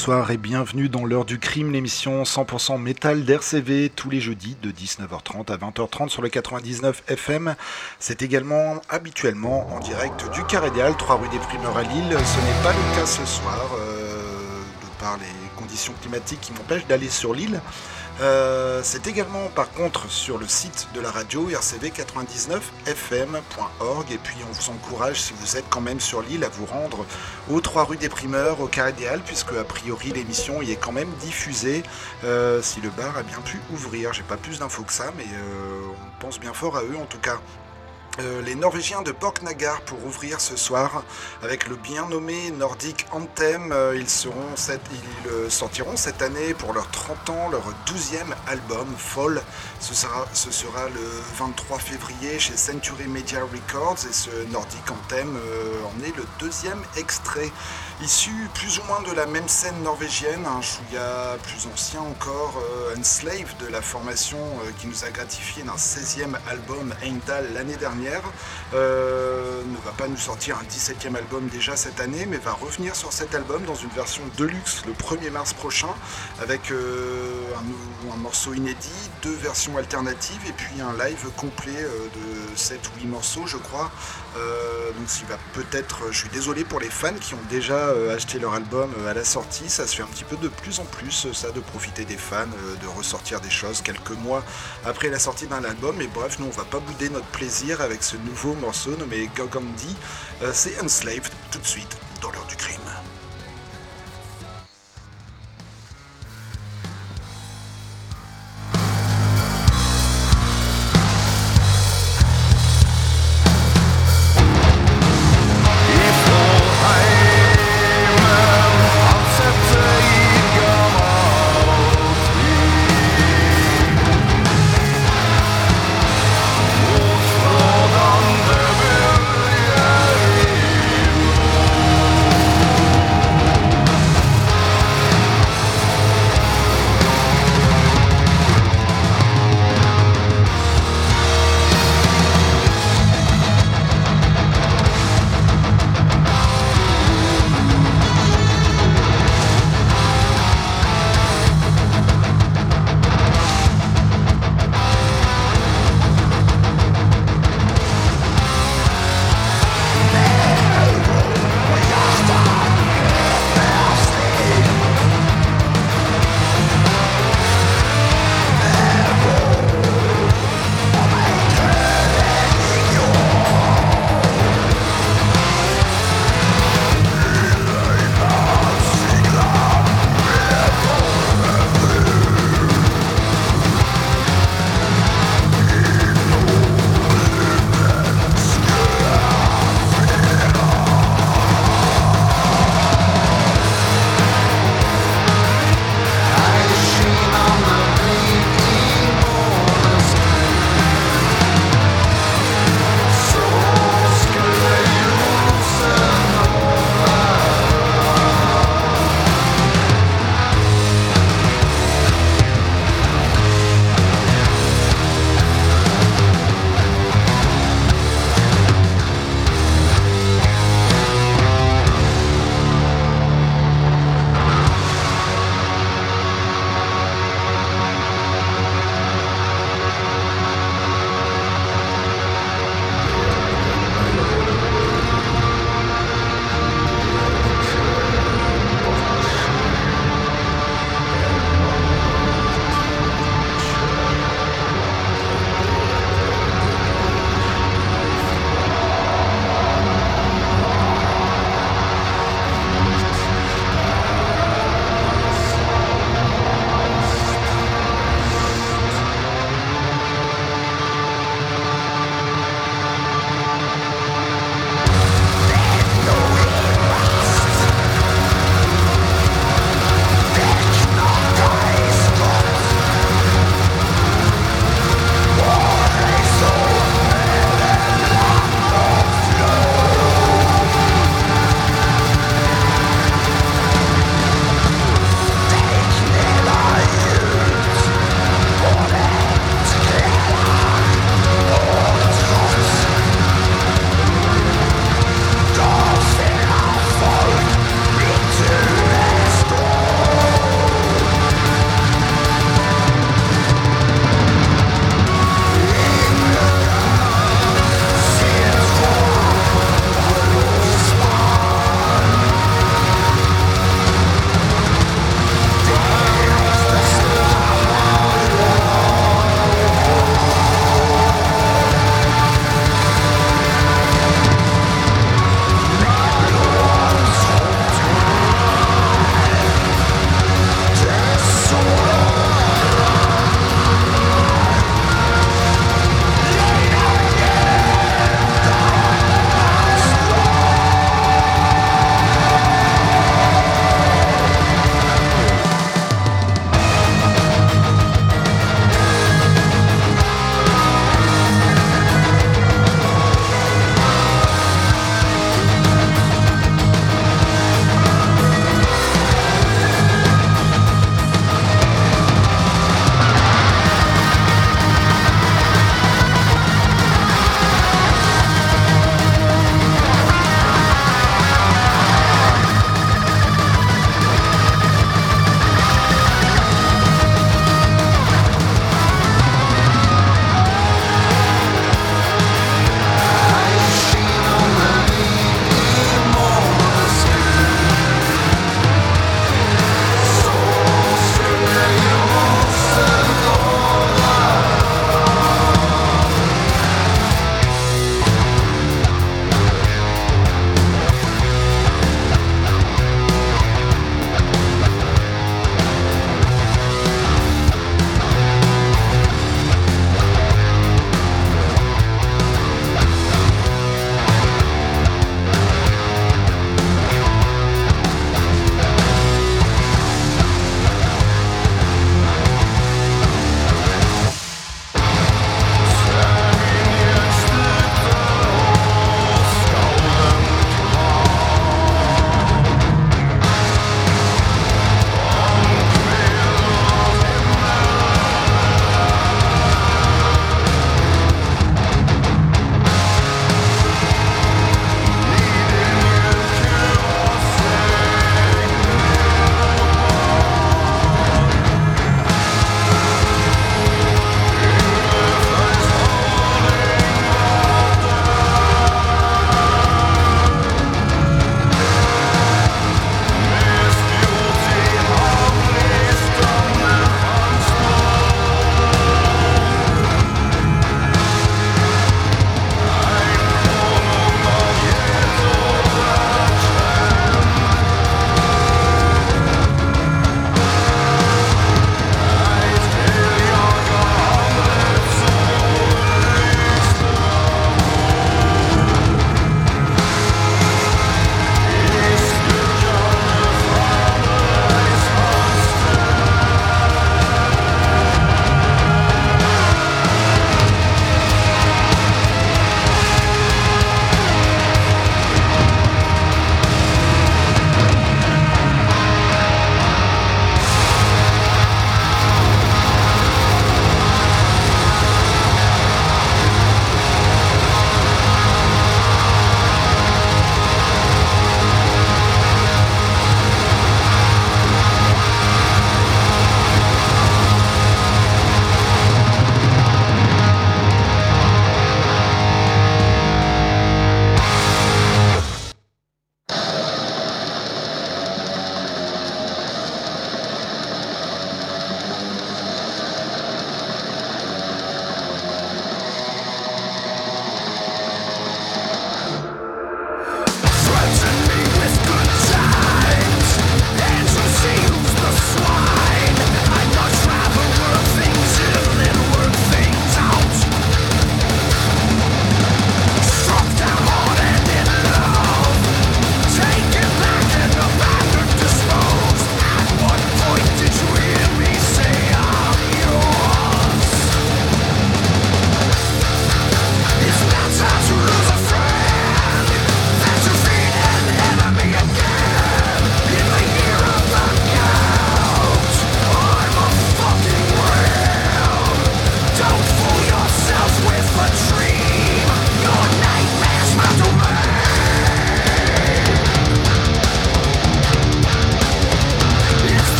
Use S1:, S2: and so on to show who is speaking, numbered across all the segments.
S1: bonsoir et bienvenue dans l'heure du crime, l'émission 100% métal d'RCV tous les jeudis de 19h30 à 20h30 sur le 99 FM. C'est également habituellement en direct du Carédial, 3 rue des Primeurs à Lille. Ce n'est pas le cas ce soir, euh, de par les conditions climatiques qui m'empêchent d'aller sur l'île. Euh, c'est également par contre sur le site de la radio rcv99fm.org et puis on vous encourage si vous êtes quand même sur l'île à vous rendre aux 3 rue des Primeurs au Carré des puisque a priori l'émission y est quand même diffusée euh, si le bar a bien pu ouvrir. J'ai pas plus d'infos que ça mais euh, on pense bien fort à eux en tout cas. Euh, les Norvégiens de Borknagar pour ouvrir ce soir avec le bien nommé Nordic Anthem. Euh, ils, euh, sortiront cette année pour leurs 30 ans leur 12e album, Fall. Ce sera, le 23 février chez Century Media Records et ce Nordic Anthem en est le deuxième extrait. Issu plus ou moins de la même scène norvégienne, un chouïa plus ancien encore, Enslaved de la formation qui nous a gratifié d'un 16e album Eindal l'année dernière euh, ne va pas nous sortir un 17e album déjà cette année, mais va revenir sur cet album dans une version deluxe le 1er mars prochain, avec euh, un, morceau inédit, deux versions alternatives et puis un live complet euh, de 7 ou 8 morceaux, je crois. Donc il va peut-être, je suis désolé pour les fans qui ont déjà acheté leur album à la sortie, ça se fait un petit peu de plus en plus ça de profiter des fans, de ressortir des choses quelques mois après la sortie d'un album. Mais bref, nous on va pas bouder notre plaisir avec ce nouveau morceau nommé Gogandi. Euh, c'est Enslaved tout de suite dans l'heure du crime.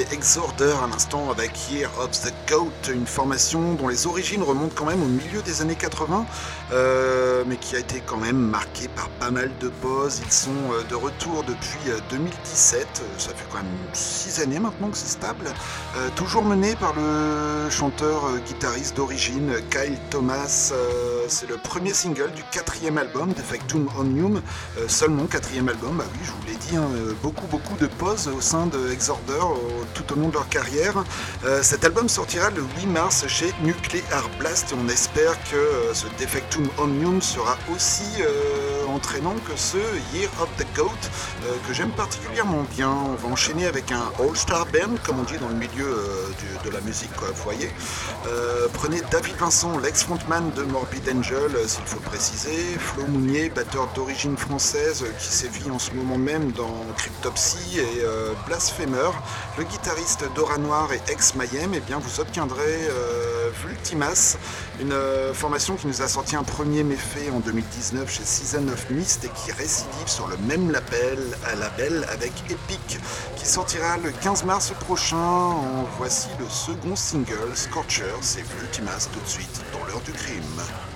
S1: C'était Exorder à l'instant avec Year of the Goat, une formation dont les origines remontent quand même au milieu des années 80, euh, mais qui a été quand même marquée par pas mal de pauses. Ils sont euh, de retour depuis 2017, ça fait quand même 6 années maintenant que c'est stable. toujours mené par le chanteur guitariste d'origine Kyle Thomas. c'est le premier single du quatrième album Defectum Omnium, seulement quatrième album, bah oui, je vous l'ai dit, hein, beaucoup beaucoup de pauses au sein de Exorder tout au long de leur carrière. Euh, cet album sortira le 8 mars chez Nuclear Blast et on espère que euh, ce Defectum Omnium sera aussi euh, entraînant que ce Year of the Goat que j'aime particulièrement bien. On va enchaîner avec un All-Star Band, comme on dit dans le milieu de la musique, vous voyez. prenez David Vincent, l'ex-frontman de Morbid Angel, s'il faut le préciser, Flo Mounier, batteur d'origine française qui sévit en ce moment même dans Cryptopsy et Blasphemer. Le guitariste Dora Noir et ex Mayhem, et eh vous obtiendrez euh, Vultimas, une euh, formation qui nous a sorti un premier méfait en 2019 chez Season of Mist et qui récidive sur le même label, à label avec Epic, qui sortira le 15 mars prochain. Voici le second single, Scorcher, c'est Vultimas tout de suite dans l'heure du crime.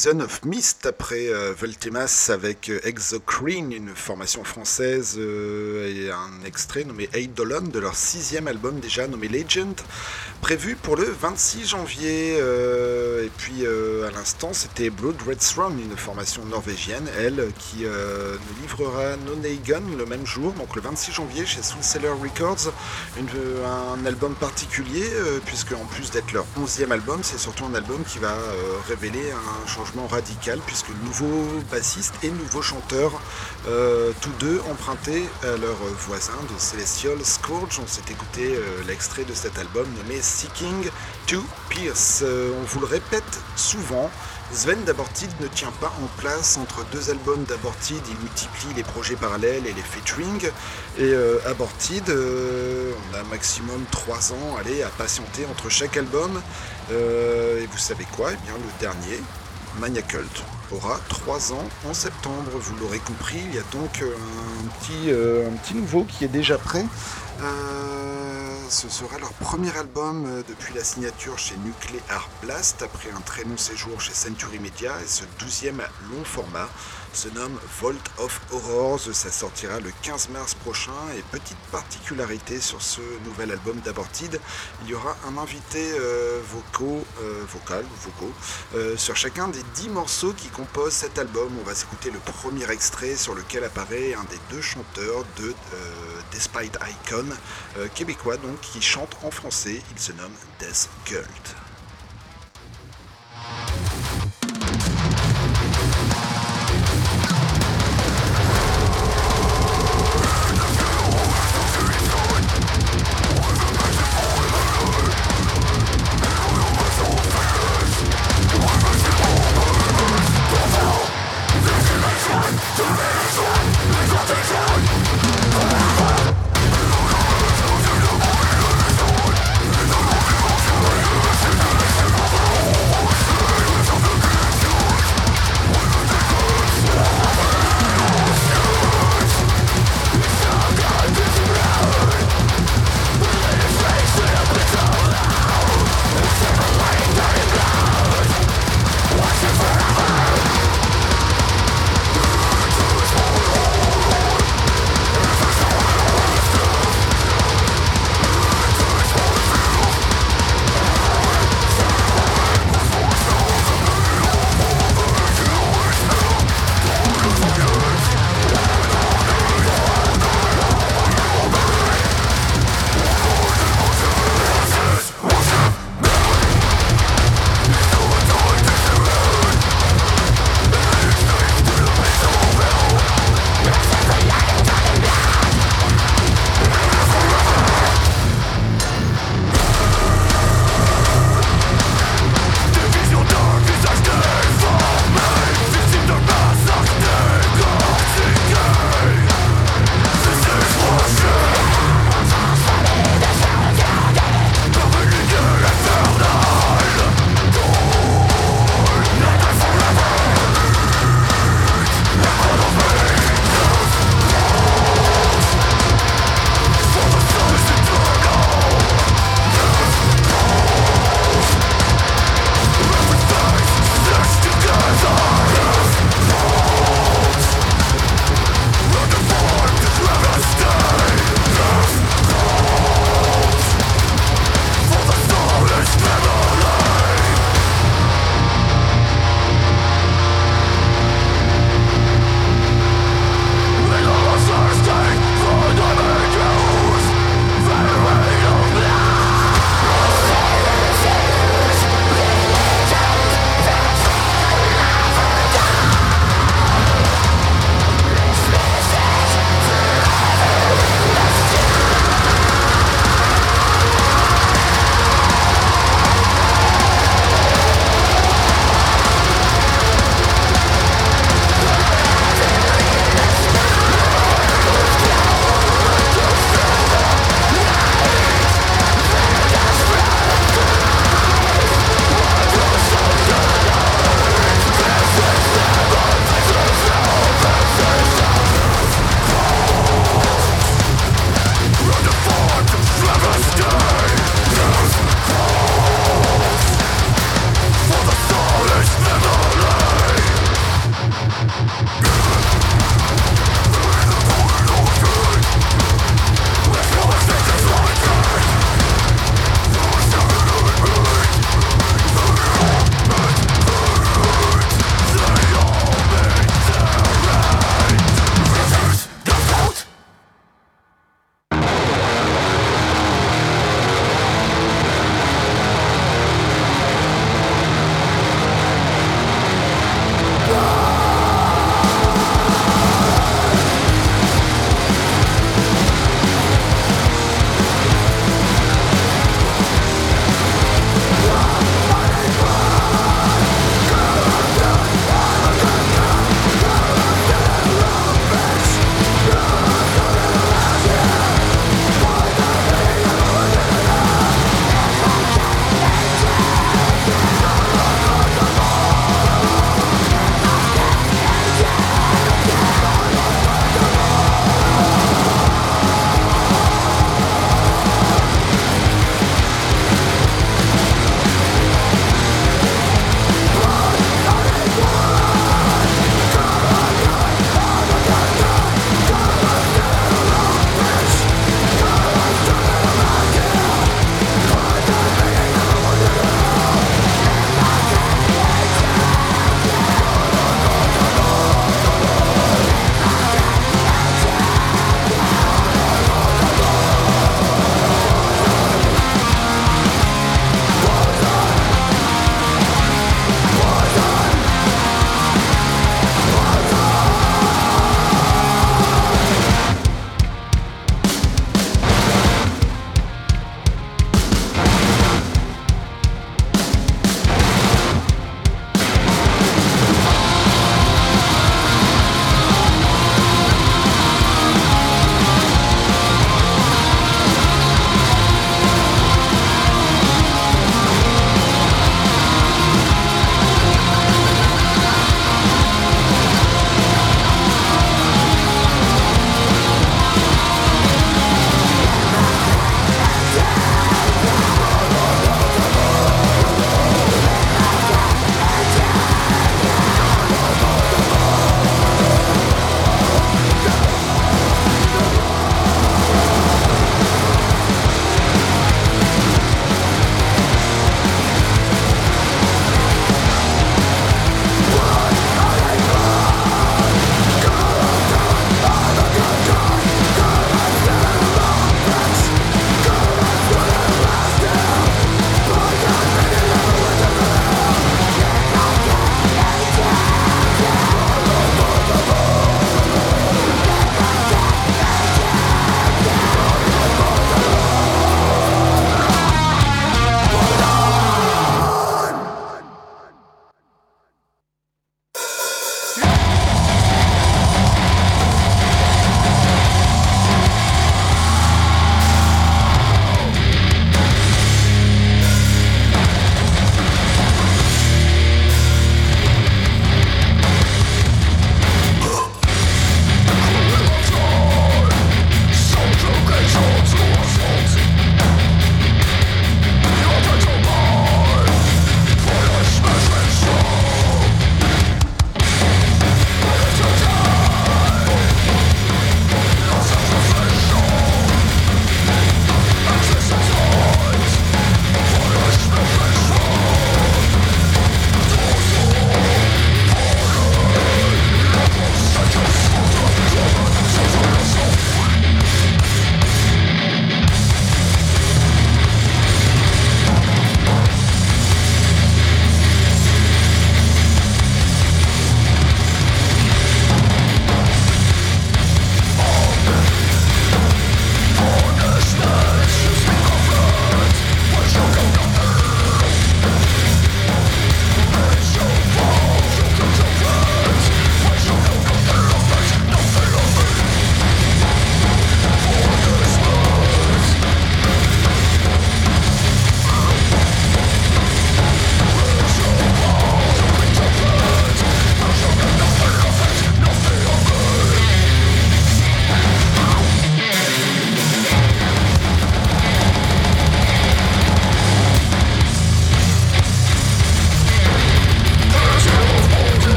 S1: Season of Mist après euh, avec euh, Exocrine, une formation française, euh, et un extrait nommé Dolan de leur sixième album déjà nommé Legend, prévu pour le 26 janvier. et puis à l'instant, c'était Blood Red Throne, une formation norvégienne, elle, qui nous livrera No Gun le même jour, donc le 26 janvier chez Soulseller Records, un album particulier, puisque en plus d'être leur onzième album, c'est surtout un album qui va révéler un changement radical puisque nouveau bassiste et nouveau chanteur, euh, tous deux empruntés à leur voisin de Celestial Scourge. On s'est écouté euh, l'extrait de cet album nommé Seeking to Pierce. Euh, on vous le répète souvent. Sven d'Abortid ne tient pas en place entre deux albums d'Abortid, il multiplie les projets parallèles et les featuring. Et Abortid, on a maximum 3 ans allez, à patienter entre chaque album. et vous savez quoi? Eh bien le dernier, Mania Cult aura 3 ans en septembre. Vous l'aurez compris, il y a donc euh, un petit, euh, un petit nouveau qui est déjà prêt. Euh, ce sera leur premier album depuis la signature chez Nuclear Blast après un très long séjour chez Century Media et ce douzième long format se nomme Vault of Horrors. Ça sortira le 15 mars prochain. Et petite particularité sur ce nouvel album d'Abortid, il y aura un invité euh, vocaux, euh, vocal, euh, sur chacun des 10 morceaux qui composent cet album. On va s'écouter le premier extrait sur lequel apparaît un des deux chanteurs de Despite Icon, québécois donc, qui chante en français. Il se nomme Death Cult.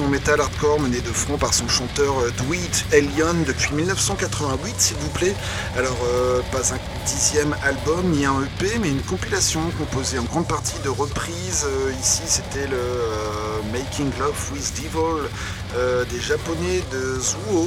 S1: Metal hardcore menée de front par son chanteur euh, Dweet Elion depuis 1988 s'il vous plaît. Alors euh, pas un dixième album ni un EP mais une compilation composée en grande partie de reprises. Euh, ici c'était le Making Love with Devil des japonais de Zuo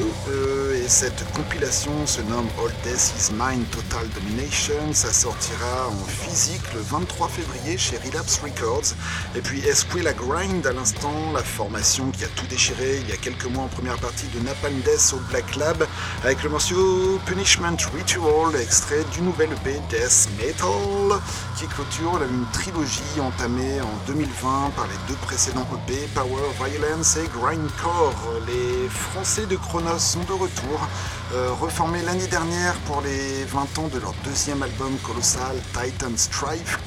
S1: et cette compilation se nomme All Death is Mine Total Domination. Ça sortira en physique le 23 février chez Relapse Records. Et puis Esquila Grind à l'instant, la formation qui a tout déchiré il y a quelques mois en première partie de Napalm Death au Black Lab, avec le morceau Punishment Ritual, extrait du nouvel EP Death Metal, qui clôture une trilogie entamée en 2020 par les deux précédents EP, Power, Violence et Grindcore. Les Français de Chronos sont de retour, euh, reformés l'année dernière pour les 20 ans de leur deuxième album colossal Titan Strife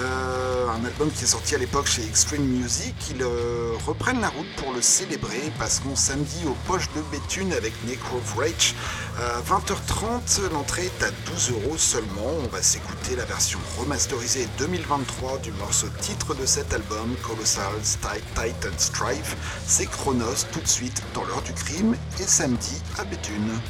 S1: euh, un album qui est sorti à l'époque chez Extreme Music. Ils euh, reprennent la route pour le célébrer parce qu'on samedi aux poches de Béthune avec Necro Rage. À 20h30, l'entrée est à 12 euros seulement. On va s'écouter la version remasterisée 2023 du morceau titre de cet album, Colossal Titan Strife. C'est Chronos tout de suite dans l'heure du crime et samedi à Béthune.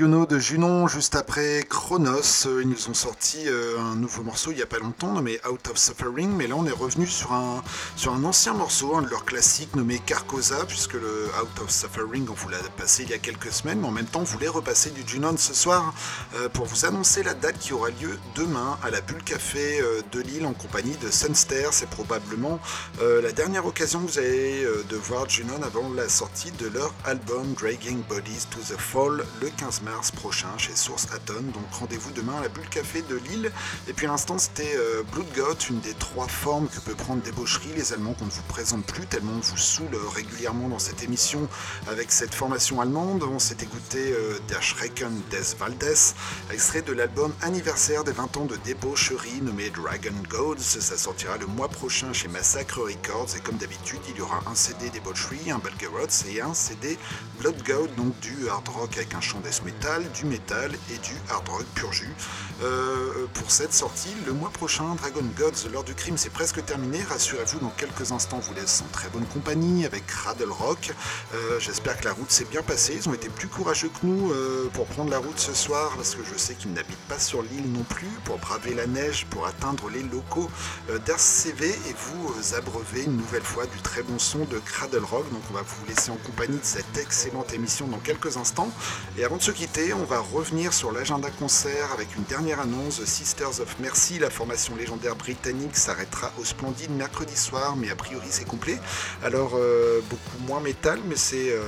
S1: De Junon, juste après Chronos, euh, ils nous ont sorti euh, un nouveau morceau il n'y a pas longtemps nommé Out of Suffering, mais là on est revenu sur un, ancien morceau, un de leurs classiques nommé Carcosa, puisque le Out of Suffering on vous l'a passé il y a quelques semaines, mais en même temps on voulait repasser du Junon ce soir euh, pour vous annoncer la date qui aura lieu demain à la Bulle Café de Lille en compagnie de Sunster. C'est probablement la dernière occasion que vous avez euh, de voir Junon avant la sortie de leur album Dragging Bodies to the Fall le 15 mars prochain chez Source Aton. Donc rendez-vous demain à la Bulle Café de Lille. Et puis à l'instant, c'était euh, Blood Goth, une des trois formes que peut prendre débaucherie. Les Allemands qu'on ne vous présente plus tellement on vous saoule euh, régulièrement dans cette émission avec cette formation allemande. On s'est écouté euh, Der Schrecken des Waldes, extrait de l'album anniversaire des 20 ans de débaucherie nommé Dragon Gods. Ça sortira le mois prochain chez Massacre Records. Et comme d'habitude, il y aura un CD débaucherie, un Belgerots et un CD Blood God, donc du hard rock avec un chant death du metal et du hard rock pur jus. Euh, pour cette sortie, le mois prochain, Dragon Gods, l'heure du crime, c'est presque terminé. Rassurez-vous, dans quelques instants, vous laisse en très bonne compagnie avec Cradle Rock. Euh, J'espère que la route s'est bien passée. Ils ont été plus courageux que nous euh, pour prendre la route ce soir, parce que je sais qu'ils n'habitent pas sur l'île non plus, pour braver la neige, pour atteindre les locaux d'RCV et vous abreuver une nouvelle fois du très bon son de Cradle Rock. Donc on va vous laisser en compagnie de cette excellente émission dans quelques instants. Et avant de se quitter, on va revenir sur l'agenda concert avec une dernière annonce. Sisters of Mercy, la formation légendaire britannique, s'arrêtera au Splendide mercredi soir, mais a priori c'est complet. Alors euh, beaucoup moins métal, mais c'est... euh,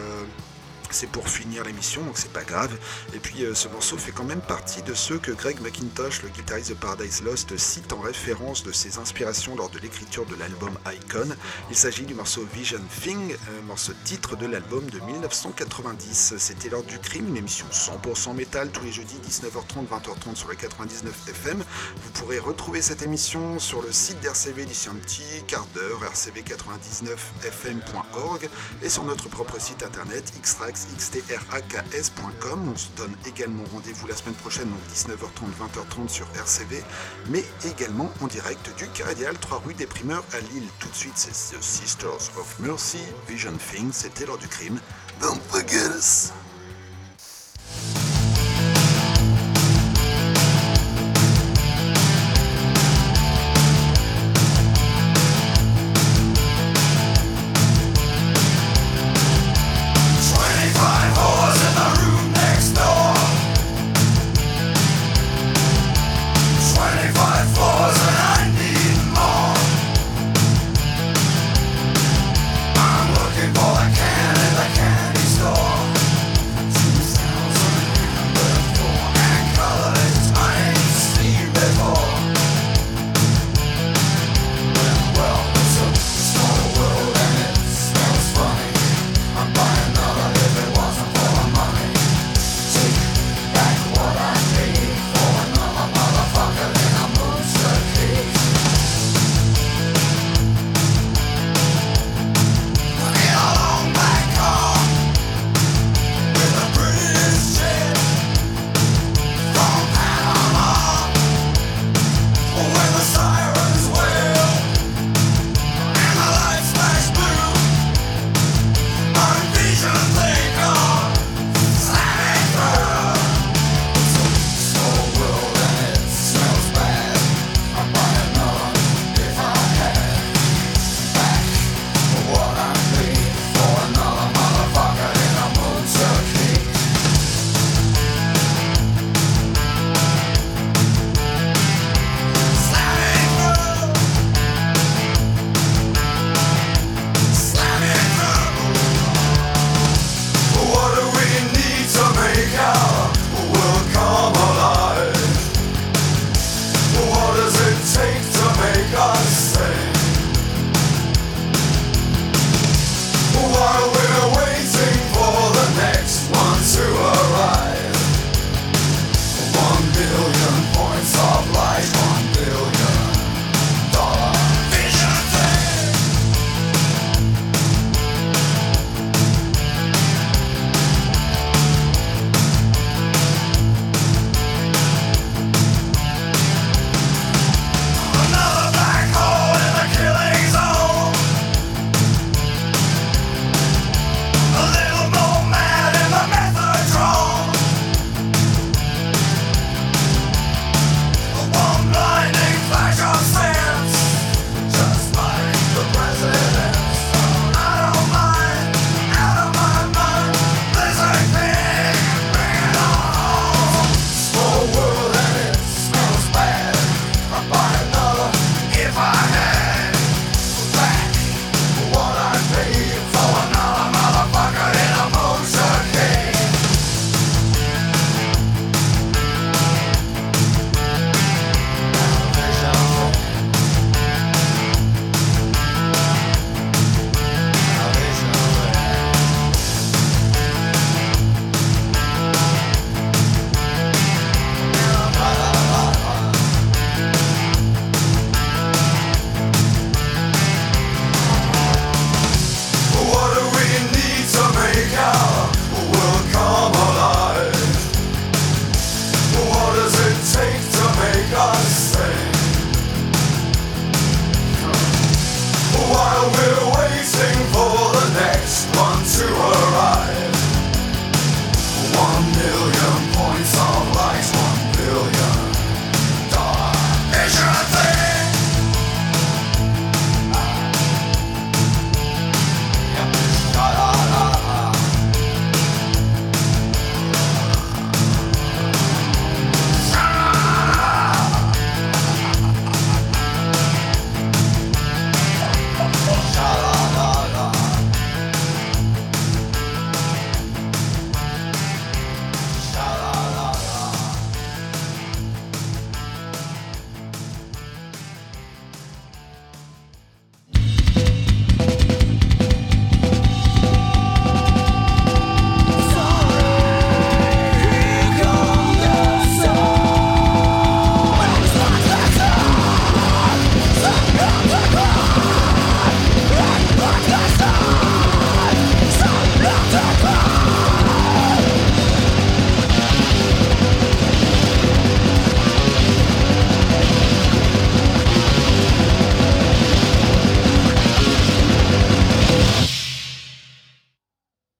S1: c'est pour finir l'émission, donc c'est pas grave. Et puis euh, ce morceau fait quand même partie de ceux que Greg McIntosh, le guitariste de Paradise Lost, cite en référence de ses inspirations lors de l'écriture de l'album Icon. Il s'agit du morceau Vision Thing, morceau titre de l'album de 1990. C'était l'heure du crime, une émission 100% métal tous les jeudis 19h30, 20h30 sur le 99 FM. Vous pourrez retrouver cette émission sur le site d'RCV d'ici un petit quart d'heure, rcv99fm.org et sur notre propre site internet On se donne également rendez-vous la semaine prochaine, donc 19h30, 20h30 sur RCV, mais également en direct du Caradial, 3 rue des Primeurs à Lille. Tout de suite, c'est The Sisters of Mercy, Vision Thing, c'était l'heure du crime. Don't forget us!